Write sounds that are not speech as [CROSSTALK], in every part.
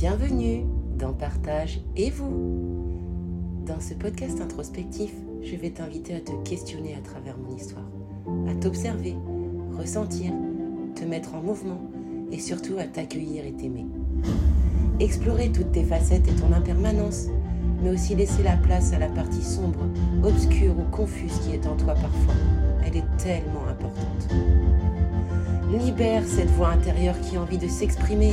Bienvenue dans Partage et vous. Dans ce podcast introspectif, je vais t'inviter à te questionner à travers mon histoire, à t'observer, ressentir, te mettre en mouvement et surtout à t'accueillir et t'aimer. Explorer toutes tes facettes et ton impermanence, mais aussi laisser la place à la partie sombre, obscure ou confuse qui est en toi parfois. Elle est tellement importante. Libère cette voix intérieure qui a envie de s'exprimer.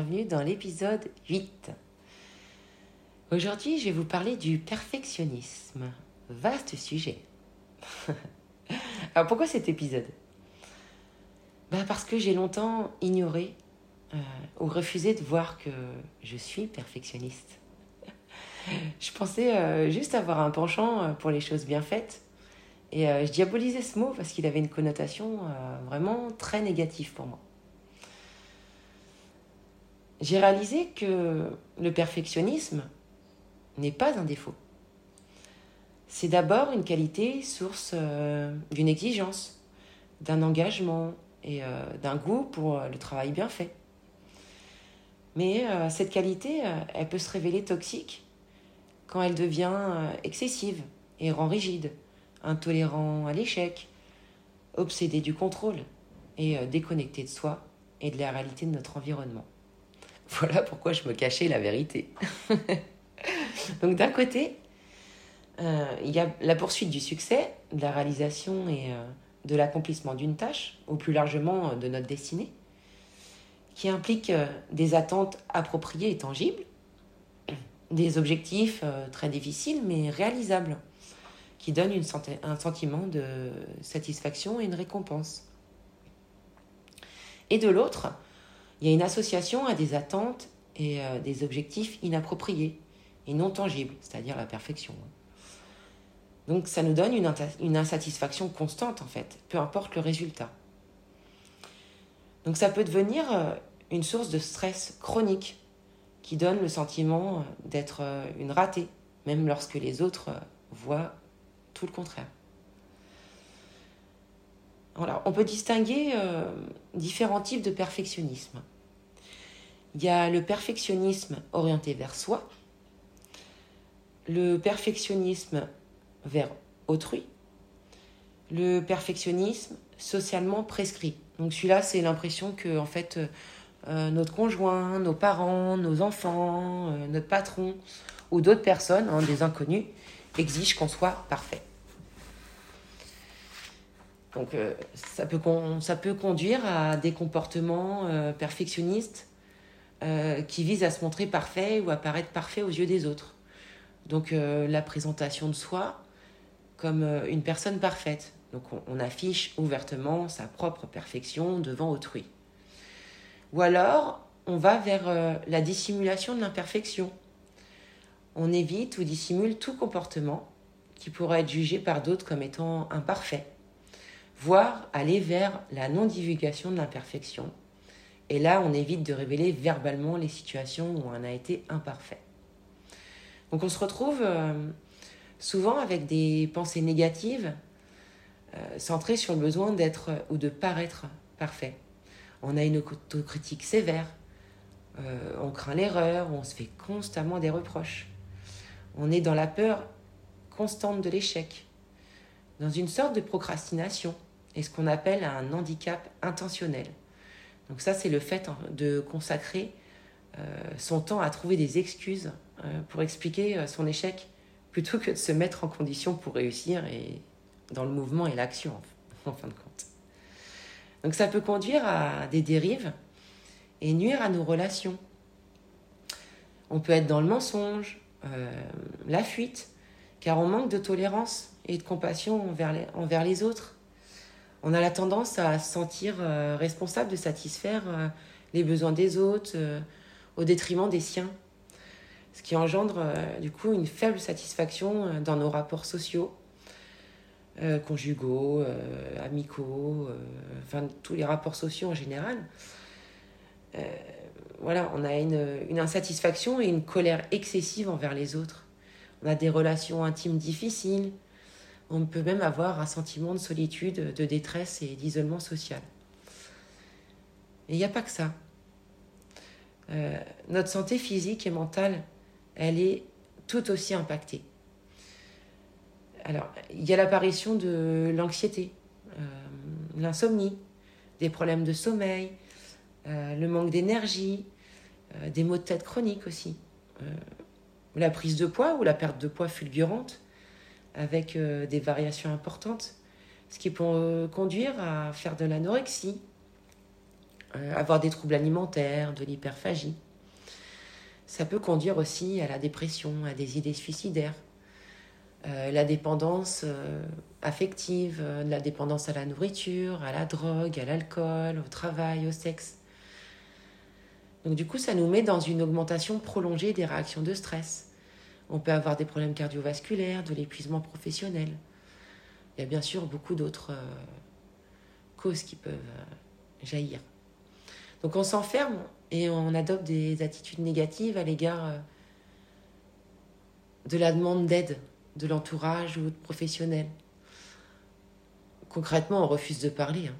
Bienvenue dans l'épisode 8. Aujourd'hui, je vais vous parler du perfectionnisme. Vaste sujet. [LAUGHS] Alors pourquoi cet épisode? Bah Parce que j'ai longtemps ignoré euh, ou refusé de voir que je suis perfectionniste. [LAUGHS] je pensais euh, juste avoir un penchant euh, pour les choses bien faites. Et je diabolisais ce mot parce qu'il avait une connotation vraiment très négative pour moi. J'ai réalisé que le perfectionnisme n'est pas un défaut. C'est d'abord une qualité source d'une exigence, d'un engagement et d'un goût pour le travail bien fait. Mais euh, cette qualité, euh, elle peut se révéler toxique quand elle devient euh, excessive et rend rigide, intolérant à l'échec, obsédé du contrôle et déconnecté de soi et de la réalité de notre environnement. [LAUGHS] Voilà pourquoi je me cachais la vérité. [LAUGHS] Donc d'un côté, il y a la poursuite du succès, de la réalisation et de l'accomplissement d'une tâche, ou plus largement de notre destinée qui implique euh, des attentes appropriées et tangibles, des objectifs euh, très difficiles mais réalisables, qui donnent une, un sentiment de satisfaction et une récompense. Et de l'autre, il y a une association à des attentes et euh, des objectifs inappropriés et non tangibles, c'est-à-dire la perfection. Donc ça nous donne une, insatisfaction constante en fait, peu importe le résultat. Donc ça peut devenir une source de stress chronique qui donne le sentiment d'être euh, une ratée, même lorsque les autres euh, voient tout le contraire. On peut distinguer euh, différents types de perfectionnisme. Il y a le perfectionnisme orienté vers soi, le perfectionnisme vers autrui, le perfectionnisme socialement prescrit. Donc celui-là, c'est l'impression que en fait, euh, notre conjoint, nos parents, nos enfants, euh, notre patron ou d'autres personnes, hein, des inconnus, exigent qu'on soit parfait. Donc euh, ça peut conduire à des comportements perfectionnistes qui visent à se montrer parfait ou à paraître parfait aux yeux des autres. Donc la présentation de soi comme une personne parfaite. Donc on affiche ouvertement sa propre perfection devant autrui. Ou alors, on va vers euh, la dissimulation de l'imperfection. On évite ou dissimule tout comportement qui pourrait être jugé par d'autres comme étant imparfait, voire aller vers la non-divulgation de l'imperfection. Et là, on évite de révéler verbalement les situations où on a été imparfait. Donc on se retrouve euh, souvent avec des pensées négatives euh, centrées sur le besoin d'être ou de paraître parfait on a une autocritique sévère, euh, on craint l'erreur, on se fait constamment des reproches. On est dans la peur constante de l'échec, dans une sorte de procrastination et ce qu'on appelle un handicap intentionnel. Donc ça, c'est le fait de consacrer euh, son temps à trouver des excuses euh, pour expliquer son échec plutôt que de se mettre en condition pour réussir et dans le mouvement et l'action [LAUGHS] en fin de compte. Donc ça peut conduire à des dérives et nuire à nos relations. On peut être dans le mensonge, euh, la fuite car on manque de tolérance et de compassion envers les autres. On a la tendance à se sentir euh, responsable de satisfaire euh, les besoins des autres euh, au détriment des siens, ce qui engendre du coup une faible satisfaction dans nos rapports sociaux, conjugaux, amicaux, enfin tous les rapports sociaux en général. voilà, on a une insatisfaction et une colère excessive envers les autres. On a des relations intimes difficiles. On peut même avoir un sentiment de solitude, de détresse et d'isolement social. Et il n'y a pas que ça. Euh, notre santé physique et mentale, elle est tout aussi impactée. Alors, il y a l'apparition de l'anxiété, euh, l'insomnie, des problèmes de sommeil, euh, le manque d'énergie, des maux de tête chroniques aussi la prise de poids ou la perte de poids fulgurante avec euh, des variations importantes, ce qui peut euh, conduire à faire de l'anorexie, euh, avoir des troubles alimentaires, de l'hyperphagie. Ça peut conduire aussi à la dépression, à des idées suicidaires, la dépendance affective, la dépendance à la nourriture, à la drogue, à l'alcool, au travail, au sexe. Donc du coup, ça nous met dans une augmentation prolongée des réactions de stress. On peut avoir des problèmes cardiovasculaires, de l'épuisement professionnel. Il y a bien sûr beaucoup d'autres euh, causes qui peuvent euh, jaillir. Donc on s'enferme et on adopte des attitudes négatives à l'égard euh, de la demande d'aide de l'entourage ou de professionnels. Concrètement, on refuse de parler. Hein.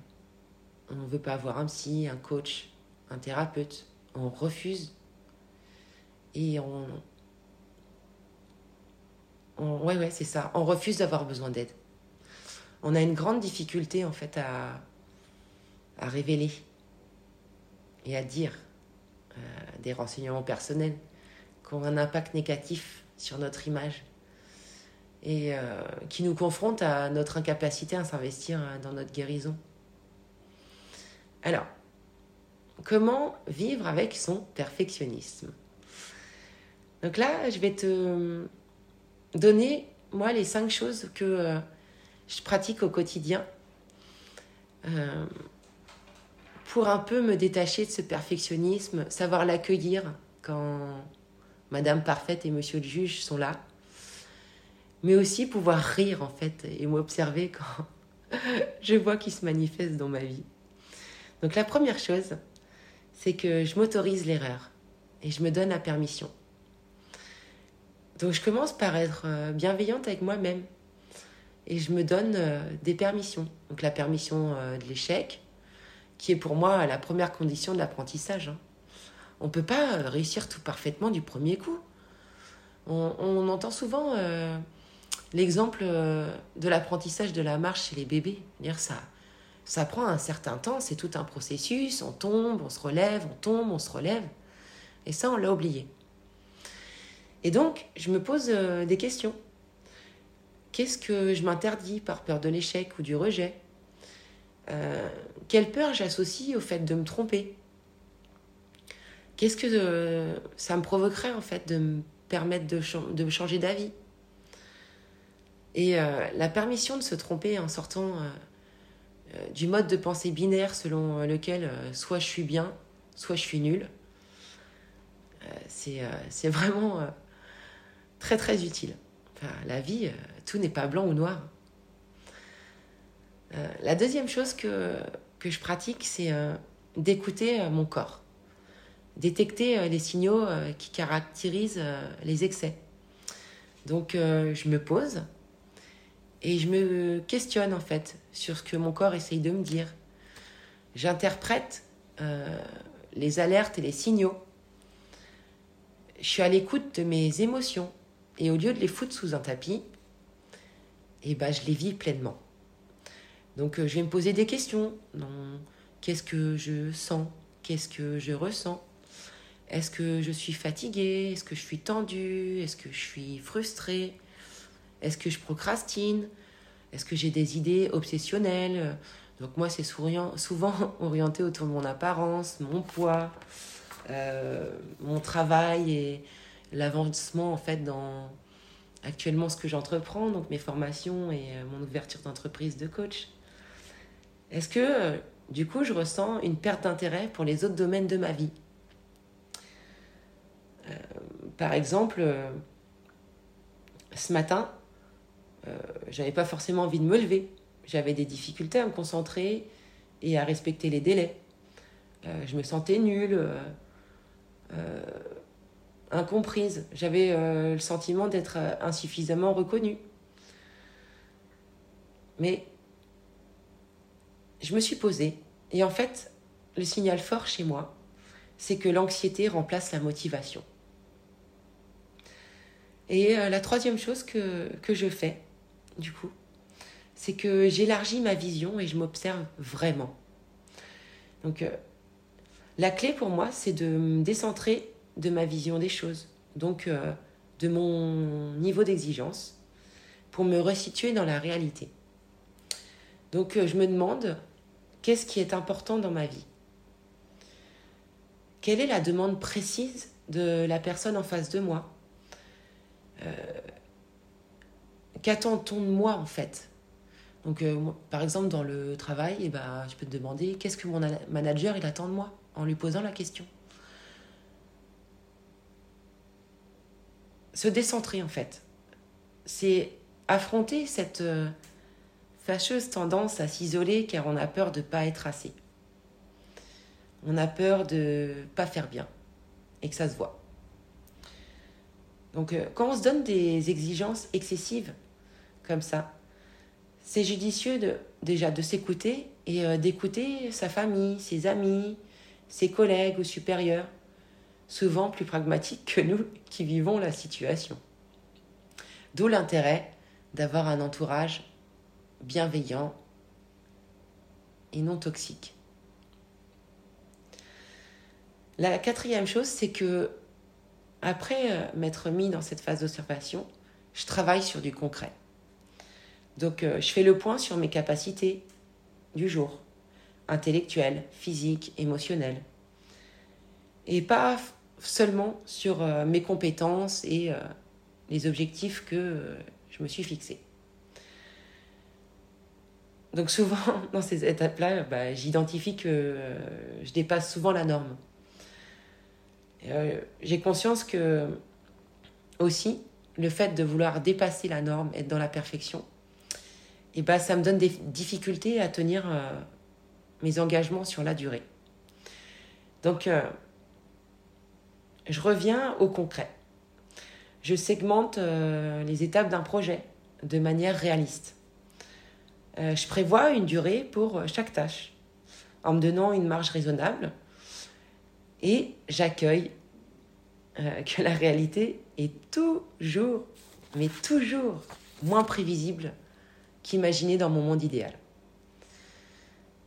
On ne veut pas avoir un psy, un coach, un thérapeute on refuse et on, ouais ouais c'est ça. On refuse d'avoir besoin d'aide. On a une grande difficulté en fait à, révéler et à dire euh, des renseignements personnels qui ont un impact négatif sur notre image et euh, qui nous confrontent à notre incapacité à s'investir euh, dans notre guérison. Alors, Comment vivre avec son perfectionnisme? Donc là, je vais te donner, moi, les cinq choses que euh, je pratique au quotidien euh, pour un peu me détacher de ce perfectionnisme, savoir l'accueillir quand Madame Parfaite et Monsieur le juge sont là, mais aussi pouvoir rire en fait et m'observer [LAUGHS] quand je vois qu'il se manifeste dans ma vie. Donc la première chose, c'est que je m'autorise l'erreur et je me donne la permission. Donc je commence par être euh, bienveillante avec moi-même et je me donne euh, des permissions. Donc la permission euh, de l'échec, qui est pour moi la première condition de l'apprentissage. Hein. On ne peut pas réussir tout parfaitement du premier coup. On, entend souvent l'exemple de l'apprentissage de la marche chez les bébés. Dire ça, ça prend un certain temps, c'est tout un processus, on tombe, on se relève, on tombe, on se relève. Et ça, on l'a oublié. Et donc, je me pose euh, des questions. Qu'est-ce que je m'interdis par peur de l'échec ou du rejet? Euh, Quelle peur j'associe au fait de me tromper? Qu'est-ce que euh, ça me provoquerait en fait de me permettre de, de changer d'avis? Et la permission de se tromper en sortant du mode de pensée binaire selon lequel soit je suis bien, soit je suis nul. c'est vraiment très très utile. la vie, tout n'est pas blanc ou noir. la deuxième chose que, que je pratique, c'est d'écouter mon corps, détecter les signaux qui caractérisent les excès. Donc je me pose, et je me questionne en fait sur ce que mon corps essaye de me dire. J'interprète euh, les alertes et les signaux. Je suis à l'écoute de mes émotions et au lieu de les foutre sous un tapis, eh ben, je les vis pleinement. Donc euh, je vais me poser des questions. Qu'est-ce que je sens? Qu'est-ce que je ressens? Est-ce que je suis fatiguée? Est-ce que je suis tendue? Est-ce que je suis frustrée? Est-ce que je procrastine? Est-ce que j'ai des idées obsessionnelles? Donc moi, c'est [LAUGHS] souvent orienté autour de mon apparence, mon poids, euh, mon travail et l'avancement en fait dans, actuellement ce que j'entreprends, donc mes formations et mon ouverture d'entreprise de coach. Est-ce que, du coup, je ressens une perte d'intérêt pour les autres domaines de ma vie? Par exemple, ce matin, j'avais pas forcément envie de me lever. J'avais des difficultés à me concentrer et à respecter les délais. Euh, je me sentais nulle, euh, euh, incomprise. J'avais le sentiment d'être insuffisamment reconnue. Mais je me suis posée et en fait, le signal fort chez moi, c'est que l'anxiété remplace la motivation. Et la troisième chose que, je fais, du coup, c'est que j'élargis ma vision et je m'observe vraiment. Donc, euh, la clé pour moi, c'est de me décentrer de ma vision des choses, donc euh, de mon niveau d'exigence, pour me resituer dans la réalité. Donc, euh, je me demande, qu'est-ce qui est important dans ma vie? Quelle est la demande précise de la personne en face de moi? Qu'attend-on de moi en fait? Donc, euh, par exemple, dans le travail, eh ben, je peux te demander qu'est-ce que mon manager il attend de moi en lui posant la question? Se décentrer, en fait. C'est affronter cette euh, fâcheuse tendance à s'isoler car on a peur de ne pas être assez. On a peur de ne pas faire bien et que ça se voit. Donc, euh, quand on se donne des exigences excessives comme ça, c'est judicieux déjà de s'écouter et euh, d'écouter sa famille, ses amis, ses collègues ou supérieurs, souvent plus pragmatiques que nous qui vivons la situation. D'où l'intérêt d'avoir un entourage bienveillant et non toxique. La quatrième chose, c'est que après euh, m'être mis dans cette phase d'observation, je travaille sur du concret. Donc euh, je fais le point sur mes capacités du jour, intellectuelles, physiques, émotionnelles. Et pas seulement sur euh, mes compétences et euh, les objectifs que je me suis fixés. Donc souvent, [LAUGHS] dans ces étapes-là, bah, j'identifie que je dépasse souvent la norme. J'ai conscience que aussi, le fait de vouloir dépasser la norme, être dans la perfection, et bah, ça me donne des difficultés à tenir euh, mes engagements sur la durée. Donc, euh, je reviens au concret. Je segmente euh, les étapes d'un projet de manière réaliste. je prévois une durée pour chaque tâche, en me donnant une marge raisonnable, et j'accueille [LAUGHS] que la réalité est toujours, mais toujours moins prévisible qu'imaginer dans mon monde idéal.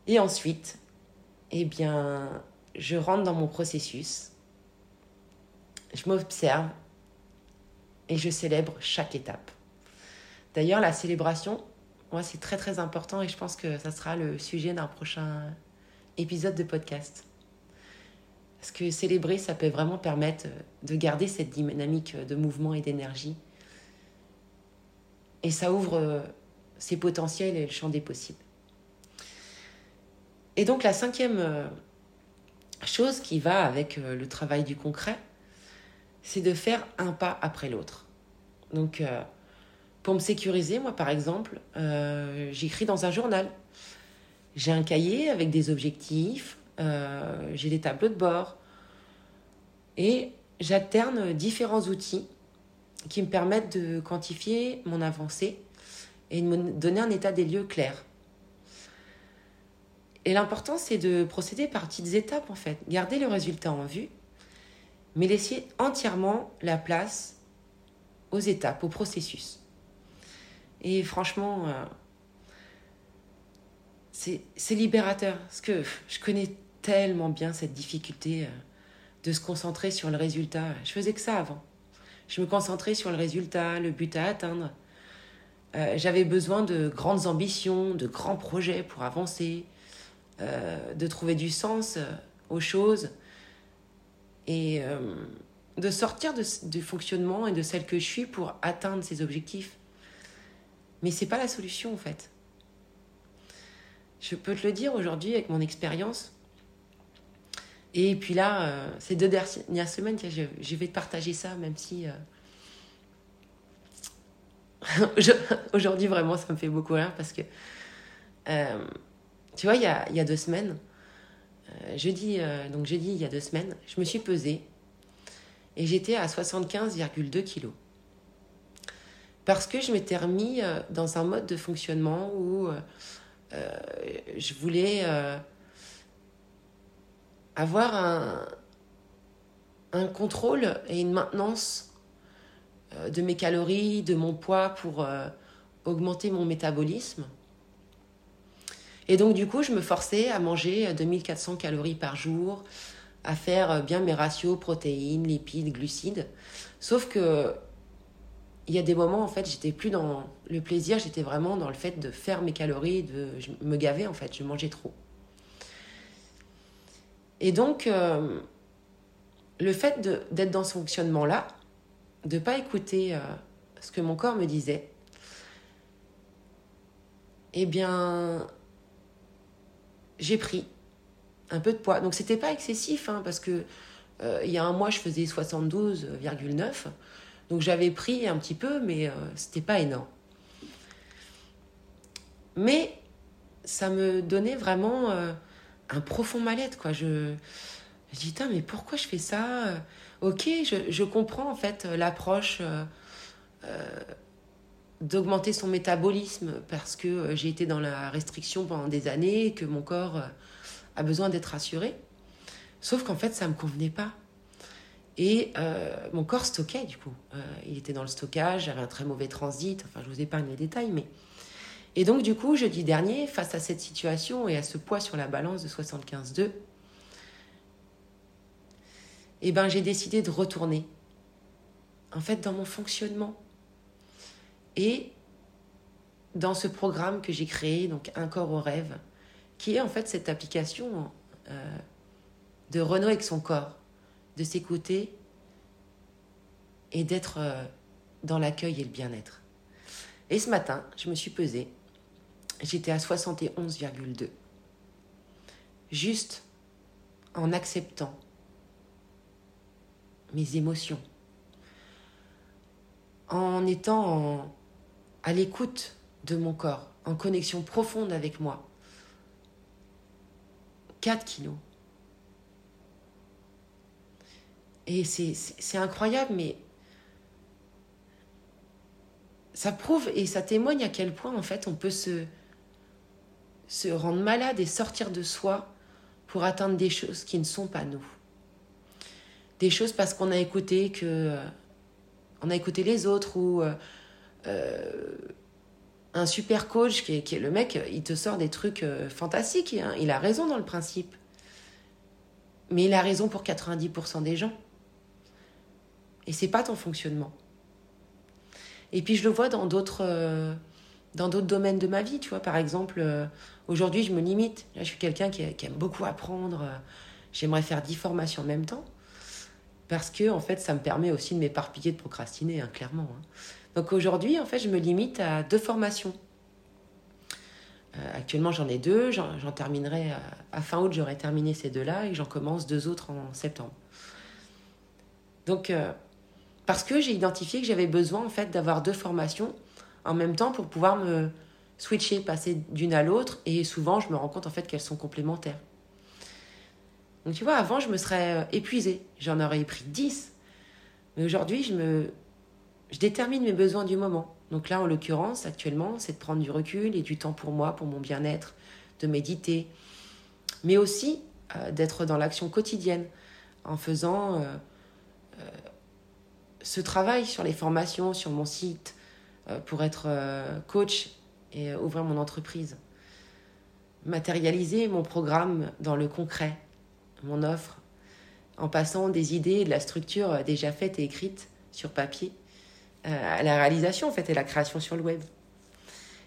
Et ensuite, eh bien, je rentre dans mon processus, je m'observe et je célèbre chaque étape. D'ailleurs, la célébration, moi, c'est très très important et je pense que ça sera le sujet d'un prochain épisode de podcast. Parce que célébrer, ça peut vraiment permettre de garder cette dynamique de mouvement et d'énergie. Et ça ouvre ses potentiels et le champ des possibles. Et donc la cinquième euh, chose qui va avec euh, le travail du concret, c'est de faire un pas après l'autre. Donc euh, pour me sécuriser, moi par exemple, j'écris dans un journal. J'ai un cahier avec des objectifs, j'ai des tableaux de bord et j'alterne différents outils qui me permettent de quantifier mon avancée et de me donner un état des lieux clair. Et l'important, c'est de procéder par petites étapes, en fait. Garder le résultat en vue, mais laisser entièrement la place aux étapes, au processus. Et franchement, euh, c'est libérateur, parce que je connais tellement bien cette difficulté euh, de se concentrer sur le résultat. Je faisais que ça avant. Je me concentrais sur le résultat, le but à atteindre. Euh, j'avais besoin de grandes ambitions, de grands projets pour avancer, de trouver du sens aux choses. Et de sortir de, du fonctionnement et de celle que je suis pour atteindre ces objectifs. Mais c'est pas la solution en fait. Je peux te le dire aujourd'hui avec mon expérience. Et puis là, euh, ces deux dernières semaines, je, je, vais te partager ça, même si euh, [LAUGHS] aujourd'hui vraiment ça me fait beaucoup rire parce que euh, tu vois, il y a, il y a deux semaines, jeudi, donc jeudi il y a deux semaines, je me suis pesée et j'étais à 75,2 kilos. Parce que je m'étais remis euh, dans un mode de fonctionnement où euh, euh, je voulais avoir un contrôle et une maintenance de mes calories, de mon poids pour augmenter mon métabolisme. Et donc du coup, je me forçais à manger 2400 calories par jour, à faire euh, bien mes ratios protéines, lipides, glucides. Sauf que il y a des moments en fait, j'étais plus dans le plaisir, j'étais vraiment dans le fait de faire mes calories, de je me gavais en fait, je mangeais trop. Et donc euh, le fait d'être dans ce fonctionnement là, de pas écouter euh, ce que mon corps me disait, eh bien j'ai pris un peu de poids. Donc c'était pas excessif, hein, parce que euh, il y a un mois, je faisais 72,9. Donc j'avais pris un petit peu, mais euh, c'était pas énorme. Mais ça me donnait vraiment euh, un profond mal-être, quoi. Je, je dis, mais pourquoi je fais ça? Ok, je, je, comprends en fait l'approche d'augmenter son métabolisme parce que j'ai été dans la restriction pendant des années, que mon corps a besoin d'être rassuré. Sauf qu'en fait, ça ne me convenait pas. Et euh, mon corps stockait, du coup. Euh, il était dans le stockage, j'avais un très mauvais transit. Enfin, je vous épargne les détails, mais. Et donc, du coup, jeudi dernier, face à cette situation et à ce poids sur la balance de 75,2, eh ben, j'ai décidé de retourner, en fait, dans mon fonctionnement. Et dans ce programme que j'ai créé, donc Un corps au rêve, qui est en fait cette application euh, de renouer avec son corps, de s'écouter et d'être euh, dans l'accueil et le bien-être. Et ce matin, je me suis pesée, j'étais à 71,2. Juste en acceptant mes émotions, en étant à l'écoute de mon corps, en connexion profonde avec moi, 4 kilos. Et c'est incroyable, mais ça prouve et ça témoigne à quel point, en fait, on peut se, se rendre malade et sortir de soi pour atteindre des choses qui ne sont pas nous. Des choses parce qu'on a écouté que. On a écouté les autres ou. Euh, euh, un super coach qui est, le mec, il te sort des trucs euh, fantastiques. Hein. Il a raison dans le principe. Mais il a raison pour 90% des gens. Et c'est pas ton fonctionnement. Et puis je le vois dans d'autres euh, dans d'autres domaines de ma vie, tu vois. Par exemple, euh, aujourd'hui, je me limite. je suis quelqu'un qui, aime beaucoup apprendre. J'aimerais faire 10 formations en même temps. Parce que, en fait, ça me permet aussi de m'éparpiller, de procrastiner, hein, clairement. Hein. Donc aujourd'hui, en fait, je me limite à deux formations. Euh, actuellement, j'en ai deux. J'en terminerai à, fin août, j'aurai terminé ces deux-là et j'en commence deux autres en septembre. Donc, euh, parce que j'ai identifié que j'avais besoin en fait d'avoir deux formations en même temps pour pouvoir me switcher, passer d'une à l'autre. Et souvent, je me rends compte en fait qu'elles sont complémentaires. Donc, tu vois, avant, je me serais euh, épuisée. J'en aurais pris dix. Mais aujourd'hui, je me je détermine mes besoins du moment. Donc là, en l'occurrence, actuellement, c'est de prendre du recul et du temps pour moi, pour mon bien-être, de méditer, mais aussi euh, d'être dans l'action quotidienne en faisant euh, euh, ce travail sur les formations, sur mon site, pour être coach et ouvrir mon entreprise. Matérialiser mon programme dans le concret, mon offre, en passant des idées et de la structure déjà faite et écrite sur papier à la réalisation en fait et la création sur le web.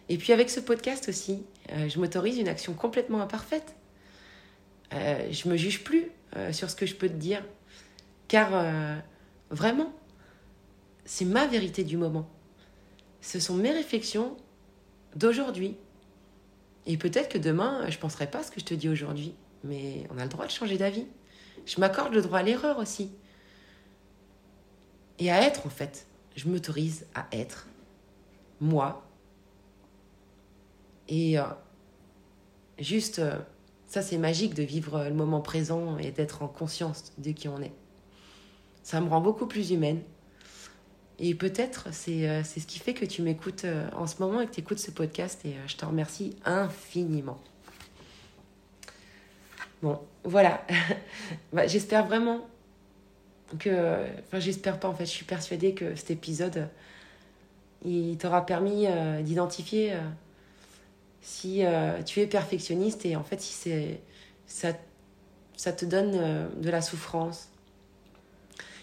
Et puis avec ce podcast aussi, euh, je m'autorise une action complètement imparfaite. Euh, je me juge plus euh, sur ce que je peux te dire, car Vraiment. C'est ma vérité du moment. Ce sont mes réflexions d'aujourd'hui. Et peut-être que demain, je ne penserai pas ce que je te dis aujourd'hui. Mais on a le droit de changer d'avis. Je m'accorde le droit à l'erreur aussi. Et à être, en fait. Je m'autorise à être moi. Et euh, juste, euh, ça c'est magique de vivre le moment présent et d'être en conscience de qui on est. Ça me rend beaucoup plus humaine. Et peut-être c'est euh, c'est ce qui fait que tu m'écoutes en ce moment et que tu écoutes ce podcast et je te remercie infiniment. Bon, voilà. [LAUGHS] bah, j'espère vraiment que... Enfin, j'espère pas en fait, je suis persuadée que cet épisode, il t'aura permis d'identifier si euh, tu es perfectionniste et en fait si ça, ça te donne euh, de la souffrance.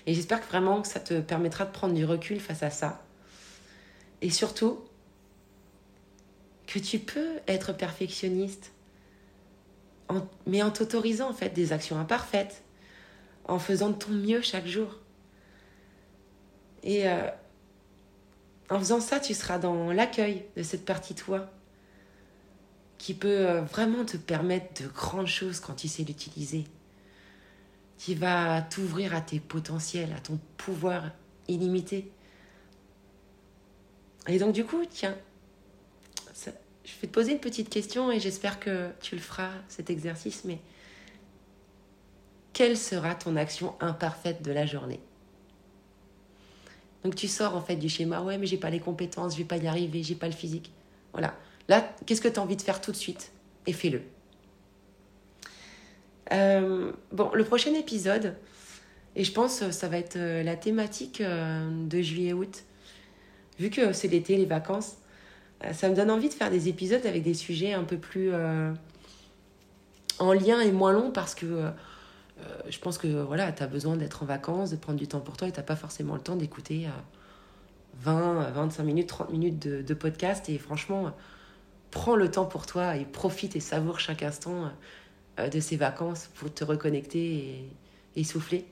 Et j'espère que vraiment que ça te permettra de prendre du recul face à ça. Et surtout, que tu peux être perfectionniste, mais en t'autorisant en fait des actions imparfaites, en faisant de ton mieux chaque jour. Et euh, en faisant ça, tu seras dans l'accueil de cette partie toi qui peut euh, vraiment te permettre de grandes choses quand tu sais l'utiliser. Qui va t'ouvrir à tes potentiels, à ton pouvoir illimité. Et donc du coup, tiens, je vais te poser une petite question et j'espère que tu le feras, cet exercice, mais quelle sera ton action imparfaite de la journée Donc tu sors en fait du schéma, ouais mais j'ai pas les compétences, je vais pas y arriver, j'ai pas le physique. Voilà. Là, qu'est-ce que tu as envie de faire tout de suite? Et fais-le. Euh, bon, le prochain épisode, et je pense que ça va être euh, la thématique euh, de juillet-août. Vu que c'est l'été, les vacances, ça me donne envie de faire des épisodes avec des sujets un peu plus en lien et moins longs parce que je pense que voilà, tu as besoin d'être en vacances, de prendre du temps pour toi et tu pas forcément le temps d'écouter 20, 25 minutes, 30 minutes de, podcast. Et franchement, prends le temps pour toi et profite et savoure chaque instant euh, de ces vacances pour te reconnecter et, souffler.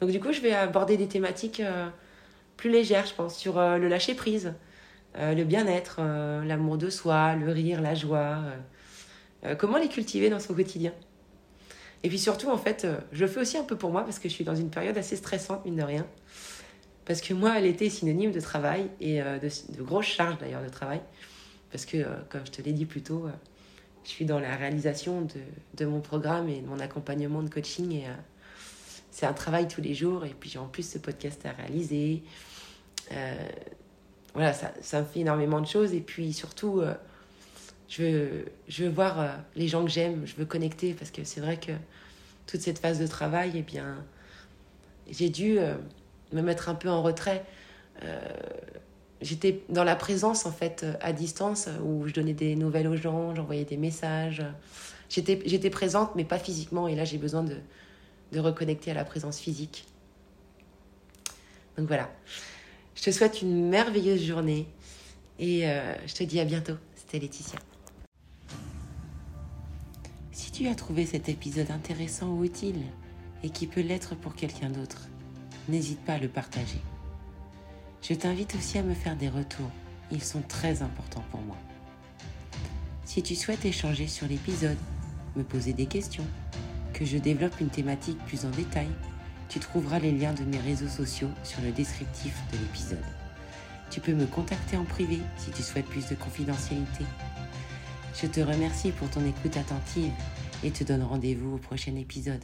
Donc du coup, je vais aborder des thématiques euh, plus légères, je pense, sur euh, le lâcher prise, le bien-être, l'amour de soi, le rire, la joie, comment les cultiver dans son quotidien? Et puis surtout, en fait, je le fais aussi un peu pour moi parce que je suis dans une période assez stressante, mine de rien. Parce que moi, l'été est synonyme de travail et de, de grosses charges d'ailleurs de travail. Parce que, euh, comme je te l'ai dit plus tôt, euh, je suis dans la réalisation de, mon programme et de mon accompagnement de coaching. Et euh, c'est un travail tous les jours. Et puis j'ai en plus ce podcast à réaliser. voilà, ça, me fait énormément de choses. Et puis surtout, je, veux, je veux voir les gens que j'aime. Je veux connecter parce que c'est vrai que toute cette phase de travail, eh bien, j'ai dû me mettre un peu en retrait j'étais dans la présence en fait à distance où je donnais des nouvelles aux gens, j'envoyais des messages. J'étais, j'étais présente mais pas physiquement et là j'ai besoin de, de reconnecter à la présence physique. Donc voilà. Je te souhaite une merveilleuse journée et euh, je te dis à bientôt. C'était Laetitia. Si tu as trouvé cet épisode intéressant ou utile et qui peut l'être pour quelqu'un d'autre, n'hésite pas à le partager. Je t'invite aussi à me faire des retours. Ils sont très importants pour moi. Si tu souhaites échanger sur l'épisode, me poser des questions, que je développe une thématique plus en détail, tu trouveras les liens de mes réseaux sociaux sur le descriptif de l'épisode. Tu peux me contacter en privé si tu souhaites plus de confidentialité. Je te remercie pour ton écoute attentive et te donne rendez-vous au prochain épisode.